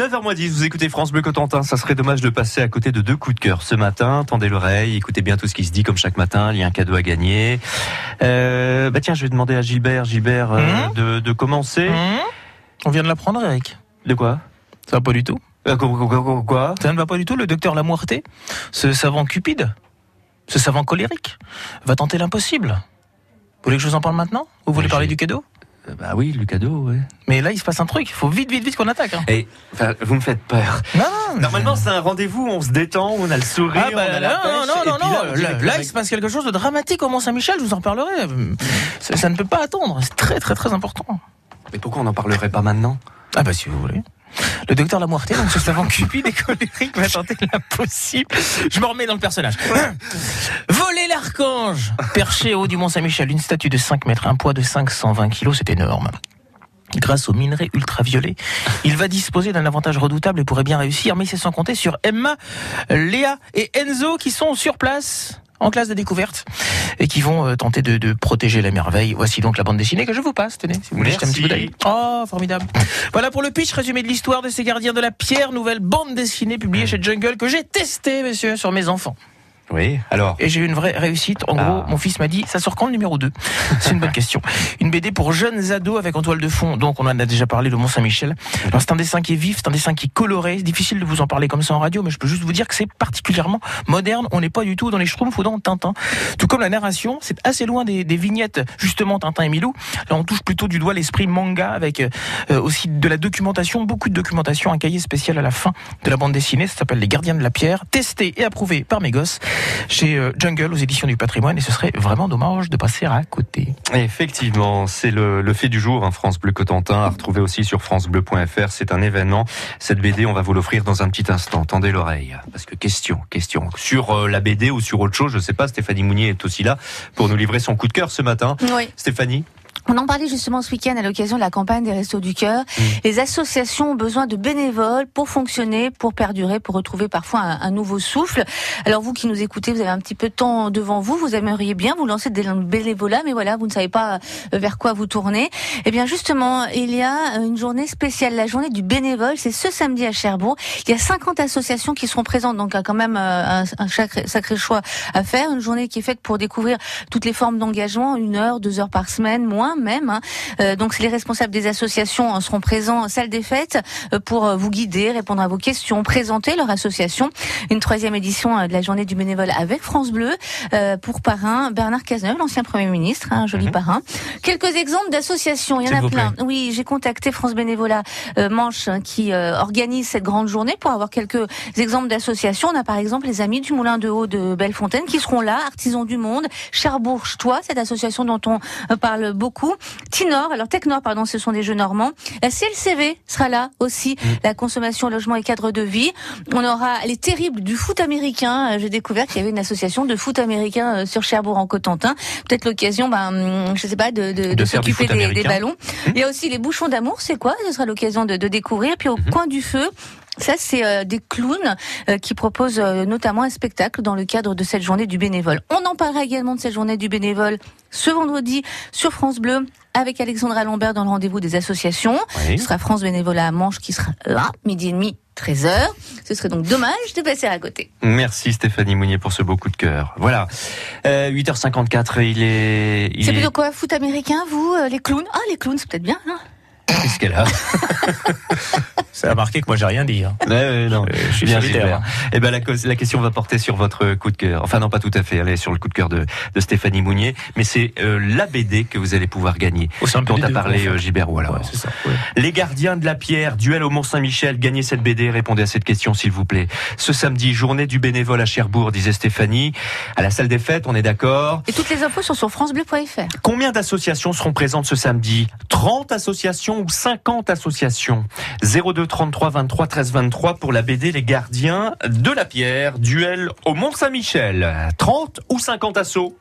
9h10, vous écoutez France Bleu Cotentin. Ça serait dommage de passer à côté de deux coups de cœur ce matin. Tendez l'oreille, écoutez bien tout ce qui se dit comme chaque matin. Il y a un cadeau à gagner. Euh, bah tiens, je vais demander à Gilbert, Gilbert, euh, Mhm. de, de commencer. Mmh. On vient de l'apprendre, Eric. De quoi? Ça va pas du tout. Euh, quoi, Ça ne va pas du tout. Le docteur Lamoirté, ce savant cupide, ce savant colérique, va tenter l'impossible. Vous voulez que je vous en parle maintenant? Vous voulez parler du cadeau? Bah oui, le cadeau, ouais. Mais là, il se passe un truc. Il faut vite, vite, vite qu'on attaque. hein. Et, enfin, vous me faites peur. Non, non, Normalement, c'est un rendez-vous, on se détend, on a le sourire, Ah bah, on a la non, pêche, non, non, et non, non. là, Là, là, il se passe quelque chose de dramatique au Mont-Saint-Michel, je vous en parlerai. Ça, ça ne peut pas attendre, c'est très très très important. Mais pourquoi on n'en parlerait pas maintenant? Ah bah si vous voulez. Le docteur Lamoirté, donc ce savant cupide et colérique, va tenter l'impossible. Je me remets dans le personnage. L'archange Perché au haut du Mont-Saint-Michel, une statue de 5 mètres, un poids de 520 kilos, c'est énorme. Grâce aux minerais ultraviolets, il va disposer d'un avantage redoutable et pourrait bien réussir, mais c'est sans compter sur Emma, Léa et Enzo qui sont sur place en classe de découverte et qui vont euh, tenter de, de protéger la merveille. Voici donc la bande dessinée que je vous passe. Tenez, si vous voulez jeter un petit coup d'œil. Oh, formidable. Voilà pour le pitch résumé de l'histoire de ces gardiens de la pierre, nouvelle bande dessinée publiée chez Jungle que j'ai testée, messieurs, sur mes enfants. Oui, alors Et j'ai eu une vraie réussite. En Ah. gros, mon fils m'a dit, ça sort quand le numéro 2 C'est une bonne question. Une BD pour jeunes ados avec en toile de fond. Donc, on en a déjà parlé, le Mont-Saint-Michel. Alors, c'est un dessin qui est vif, c'est un dessin qui est coloré. C'est difficile de vous en parler comme ça en radio, mais je peux juste vous dire que c'est particulièrement moderne. On n'est pas du tout dans les Schtroumpfs ou dans Tintin. Tout comme la narration, c'est assez loin des, des vignettes, justement, Tintin et Milou. Là, on touche plutôt du doigt l'esprit manga avec euh, aussi de la documentation, beaucoup de documentation, un cahier spécial à la fin de la bande dessinée. Ça s'appelle Les Gardiens de la Pierre, testé et approuvé par mes gosses chez euh, Jungle aux éditions du patrimoine et ce serait vraiment dommage de passer à côté. Effectivement, c'est le, le fait du jour, hein, France Bleu Cotentin, à retrouver aussi sur francebleu.fr. C'est un événement. Cette BD, on va vous l'offrir dans un petit instant. Tendez l'oreille. Parce que question, question. Sur euh, la BD ou sur autre chose, je sais pas, Stéphanie Mounier est aussi là pour nous livrer son coup de cœur ce matin. Oui. Stéphanie On en parlait justement ce week-end à l'occasion de la campagne des Restos du Cœur. Les associations ont besoin de bénévoles pour fonctionner, pour perdurer, pour retrouver parfois un, un nouveau souffle. Alors vous qui nous écoutez, vous avez un petit peu de temps devant vous, vous aimeriez bien vous lancer des bénévolats, mais voilà, vous ne savez pas euh, vers quoi vous tourner. Eh bien justement, il y a une journée spéciale, la journée du bénévole, c'est ce samedi à Cherbourg. Il y a 50 associations qui seront présentes, donc quand même euh, un, un sacré, sacré choix à faire. Une journée qui est faite pour découvrir toutes les formes d'engagement, une heure, deux heures par semaine, moins même. hein. Euh, donc les responsables des associations euh, seront présents en salle des fêtes euh, pour euh, vous guider, répondre à vos questions, présenter leur association. Une troisième édition de la journée du bénévole avec France Bleu pour parrain Bernard Cazeneuve, l'ancien Premier ministre, un joli Mhm. parrain. Quelques exemples d'associations, il y en a plein. plaît. Oui, j'ai contacté France Bénévolat Manche hein, qui organise cette grande journée pour avoir quelques exemples d'associations. On a par exemple les Amis du Moulin de Haut de Bellefontaine qui seront là, Artisans du Monde, Cherbourg-Toi, cette association dont on parle beaucoup. Tinor, alors Technor, pardon, ce sont des jeux normands. La CLCV sera là aussi, la consommation, logement et cadre de vie. On aura les terribles du foot américain. Euh, J'ai découvert qu'il y avait une association de foot américain euh, sur Cherbourg en Cotentin. Peut-être l'occasion, ben, hum, je sais pas, de, de, De de s'occuper des, ballons. Il y a aussi les bouchons d'amour, c'est quoi? Ce sera l'occasion de, de découvrir. Puis au Mhm. coin du feu, ça, c'est euh, des clowns euh, qui proposent euh, notamment un spectacle dans le cadre de cette journée du bénévole. On en parlera également de cette journée du bénévole ce vendredi sur France Bleu avec Alexandra Lambert dans le rendez-vous des associations. Oui. Ce sera France Bénévolat à Manche qui sera là, midi et demi, 13h. Ce serait donc dommage de passer à côté. Merci Stéphanie Mounier pour ce beau coup de cœur. Voilà. Euh, 8h54, il est... Il C'est est... plutôt quoi, foot américain, vous, les clowns? Ah, les clowns, c'est peut-être bien, hein Qu'est-ce qu'elle a Ça a marqué que moi j'ai rien dit. hein. Ouais, ouais, non. Euh, je suis Bien, solitaire. Gilbert. Eh ben, la, question va porter sur votre coup de cœur. Enfin, non, pas tout à fait. Elle est sur le coup de cœur de, de Stéphanie Mounier. Mais c'est euh, la BD que vous allez pouvoir gagner. Un peu Dont a parlé euh, Gilbert Roux, alors. Ouais, ça. ouais. Les gardiens de la pierre, duel au Mont-Saint-Michel, gagnez cette BD, répondez à cette question s'il vous plaît. Ce samedi, journée du bénévole à Cherbourg, disait Stéphanie. À la salle des fêtes, on est d'accord. Et toutes les infos sont sur francebleu.fr. Combien d'associations seront présentes ce samedi? 30 associations ou 50 associations. 02 33 23 13 23 pour la BD Les Gardiens de la Pierre, duel au Mont-Saint-Michel. 30 ou 50 assos